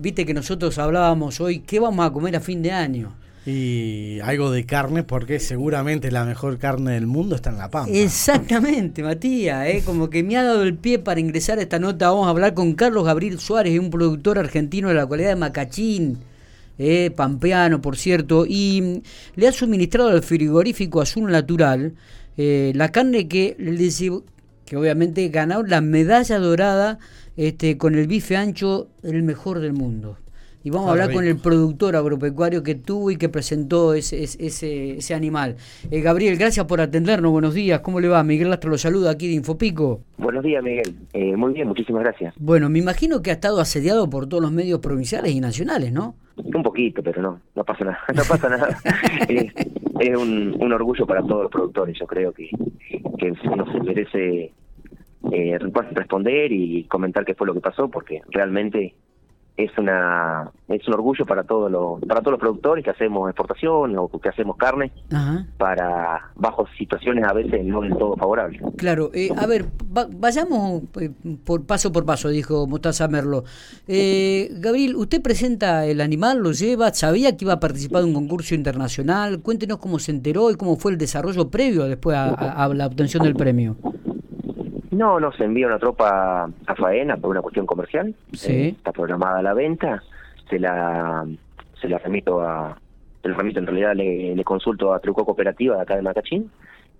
viste que nosotros hablábamos hoy, ¿qué vamos a comer a fin de año? Y algo de carne, porque seguramente la mejor carne del mundo está en La Pampa. Exactamente, Matías, ¿eh? como que me ha dado el pie para ingresar a esta nota. Vamos a hablar con Carlos Gabriel Suárez, un productor argentino de la cualidad de Macachín, eh, pampeano, por cierto, y le ha suministrado al frigorífico Azul Natural eh, la carne que, que obviamente ganó la medalla dorada este, con el bife ancho, el mejor del mundo y vamos a hablar con el productor agropecuario que tuvo y que presentó ese, ese, ese animal. Eh, Gabriel, gracias por atendernos, buenos días, ¿cómo le va? Miguel Lastro lo saluda aquí de Infopico. Buenos días, Miguel. Eh, muy bien, muchísimas gracias. Bueno, me imagino que ha estado asediado por todos los medios provinciales y nacionales, ¿no? Un poquito, pero no, no pasa nada. No pasa nada. es, un, un, orgullo para todos los productores, yo creo que, que uno se merece eh, responder y comentar qué fue lo que pasó, porque realmente es una es un orgullo para todos los para todos los productores que hacemos exportación o que hacemos carne para bajo situaciones a veces no del todo favorables. Claro eh, a ver vayamos eh, por paso por paso dijo Mostaza Merlo. Eh, Gabriel usted presenta el animal lo lleva sabía que iba a participar en un concurso internacional cuéntenos cómo se enteró y cómo fue el desarrollo previo después a la obtención del premio no, no, se envía una tropa a faena por una cuestión comercial. Sí. Eh, está programada la venta. Se la, se la remito a. Se la remito, en realidad le, le consulto a Truco Cooperativa de acá de Macachín,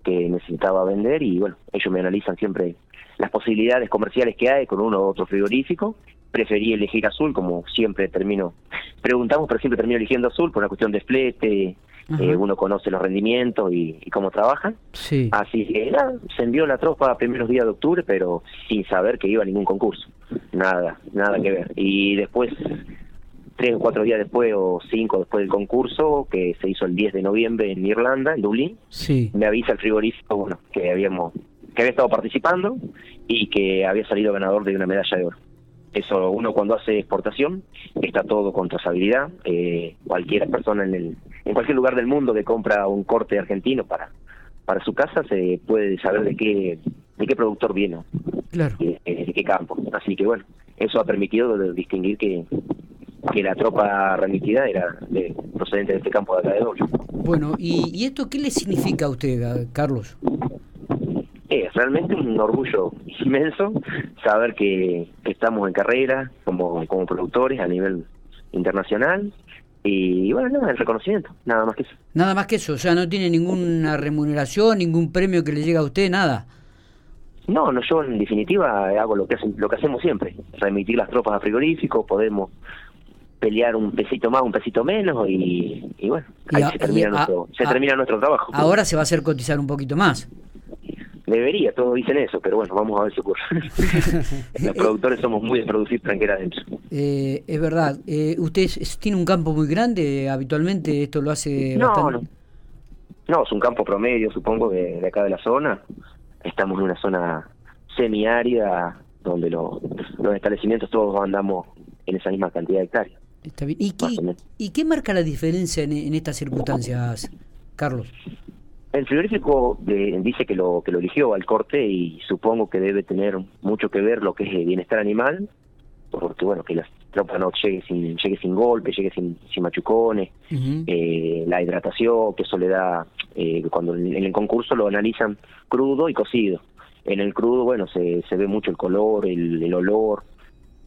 que necesitaba vender y bueno, ellos me analizan siempre las posibilidades comerciales que hay con uno u otro frigorífico. Preferí elegir azul, como siempre termino, preguntamos, pero siempre termino eligiendo azul por una cuestión de flete, eh, uno conoce los rendimientos y, cómo trabajan. Sí. Así que nada, se envió la tropa a primeros días de octubre, pero sin saber que iba a ningún concurso. Nada, nada que ver. Y después, tres o cuatro días después, o cinco después del concurso, que se hizo el 10 de noviembre en Irlanda, en Dublín, sí. me avisa el frigorífico bueno, que habíamos que había estado participando y que había salido ganador de una medalla de oro. Eso uno cuando hace exportación está todo con trazabilidad. Eh, cualquier persona en, el, en cualquier lugar del mundo que compra un corte argentino para para su casa se puede saber de qué de qué productor viene, claro. de, qué campo. Así que bueno, eso ha permitido distinguir que que la tropa remitida era de, procedente de este campo de acá de Doble. Bueno, ¿y, ¿y esto qué le significa a usted, Carlos? es realmente un orgullo inmenso saber que, estamos en carrera como, como productores a nivel internacional y bueno, el reconocimiento, nada más que eso. Nada más que eso, o sea, no tiene ninguna remuneración, ningún premio que le llegue a usted, nada. No, no, yo en definitiva hago lo que lo que hacemos siempre, remitir las tropas a frigoríficos, podemos pelear un pesito más, un pesito menos y, bueno, ahí se, termina, nuestro, se termina nuestro trabajo. Ahora se va a hacer cotizar un poquito más. Debería, todos dicen eso, pero bueno, vamos a ver si ocurre. Los productores somos muy de producir tranquera adentro. Eh, es verdad. Eh, ¿Usted tiene un campo muy grande habitualmente? ¿Esto lo hace no, No, no, es un campo promedio, supongo, de, acá de la zona. Estamos en una zona semiárida donde los establecimientos todos andamos en esa misma cantidad de hectáreas. Está bien. ¿Y qué, ¿Y qué marca la diferencia en, en estas circunstancias, Carlos? El frigorífico dice que lo que lo eligió al corte y supongo que debe tener mucho que ver lo que es el bienestar animal, porque bueno, que la tropa no llegue sin llegue sin golpe, llegue sin, sin machucones, eh, la hidratación, que eso le da, eh, cuando en el concurso lo analizan crudo y cocido. En el crudo, bueno, se, se ve mucho el color, el, el olor,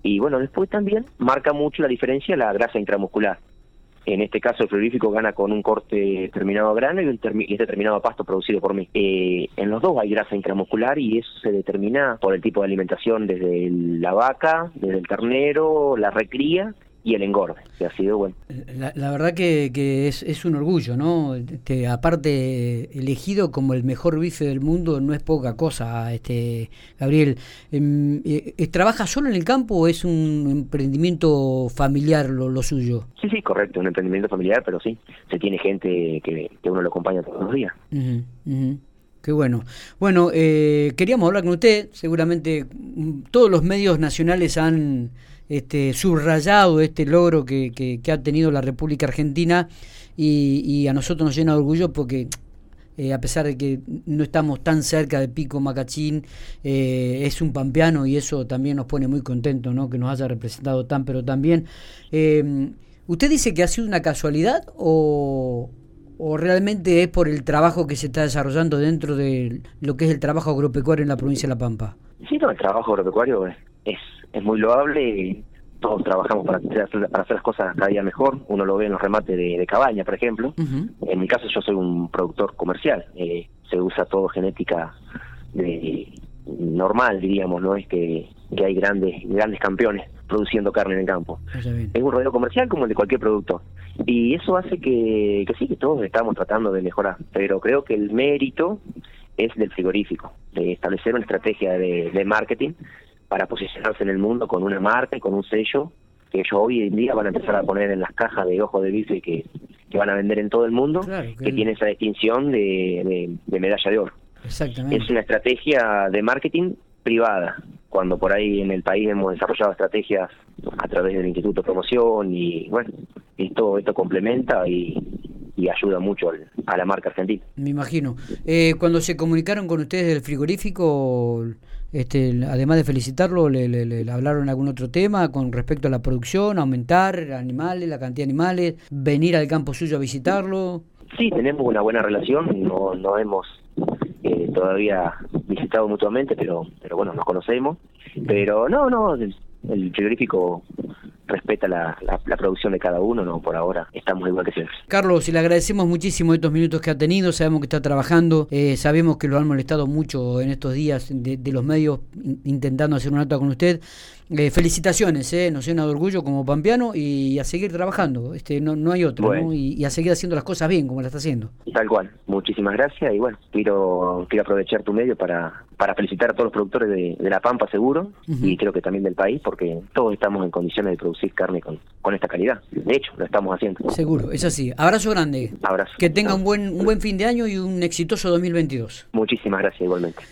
y bueno, después también marca mucho la diferencia la grasa intramuscular en este caso el frigorífico gana con un corte terminado a grano y un este terminado a pasto producido por mí. Eh, en los dos hay grasa intramuscular y eso se determina por el tipo de alimentación desde la vaca, desde el ternero, la recría y el engorde, que ha sido bueno. La, verdad que, que es, es, un orgullo, ¿no? Este, aparte, elegido como el mejor bife del mundo no es poca cosa, este Gabriel. Em, eh, eh, ¿Trabaja solo en el campo o es un emprendimiento familiar lo, lo suyo? Sí, sí, correcto, un emprendimiento familiar, pero sí, se tiene gente que, que uno lo acompaña todos los días. Qué bueno. Bueno, eh, queríamos hablar con usted. Seguramente mm, todos los medios nacionales han este, subrayado este logro que, ha tenido la República Argentina y, a nosotros nos llena de orgullo porque a pesar de que no estamos tan cerca de Pico Macachín, es un pampeano y eso también nos pone muy contentos, ¿no? Que nos haya representado tan, pero también... ¿Usted dice que ha sido una casualidad o, o realmente es por el trabajo que se está desarrollando dentro de lo que es el trabajo agropecuario en la provincia de La Pampa? Sí, no, el trabajo agropecuario es, es, muy loable y todos trabajamos para hacer, para hacer las cosas cada día mejor. Uno lo ve en los remates de, cabaña, por ejemplo. En mi caso yo soy un productor comercial. Eh, se usa todo genética de, normal, diríamos, no es que, que hay grandes grandes campeones produciendo carne en el campo. Es un rodeo comercial como el de cualquier producto. Y eso hace que, que sí, que todos estamos tratando de mejorar. Pero creo que el mérito es del frigorífico, de establecer una estrategia de, marketing para posicionarse en el mundo con una marca y con un sello que ellos hoy en día van a empezar a poner en las cajas de ojo de bife que, que van a vender en todo el mundo, que, tiene esa distinción de, de medalla de oro. Exactamente. Es una estrategia de marketing privada, cuando por ahí en el país hemos desarrollado estrategias a través del Instituto de Promoción y bueno, esto, esto complementa y, ayuda mucho a la marca argentina. Me imagino. Eh, cuando se comunicaron con ustedes del frigorífico, este, además de felicitarlo, le, le, hablaron algún otro tema con respecto a la producción, aumentar animales, la cantidad de animales, venir al campo suyo a visitarlo? Sí, tenemos una buena relación, no, no hemos eh, todavía visitado mutuamente, pero pero bueno, nos conocemos. Pero no, no, el, frigorífico respeta la, la, producción de cada uno, no por ahora estamos igual que siempre. Carlos, y le agradecemos muchísimo estos minutos que ha tenido, sabemos que está trabajando, eh, sabemos que lo han molestado mucho en estos días de, de los medios intentando hacer un acto con usted, eh, felicitaciones, eh, nos llena de orgullo como pampeano y a seguir trabajando, este no, no hay otro, y, a seguir haciendo las cosas bien como la está haciendo. Tal cual, muchísimas gracias y bueno, quiero, quiero aprovechar tu medio para, para felicitar a todos los productores de, La Pampa seguro y creo que también del país porque todos estamos en condiciones de producir carne con, con esta calidad. De hecho, lo estamos haciendo. Seguro, es así. Abrazo grande. Abrazo. Que tenga un buen, un buen fin de año y un exitoso 2022. Muchísimas gracias igualmente.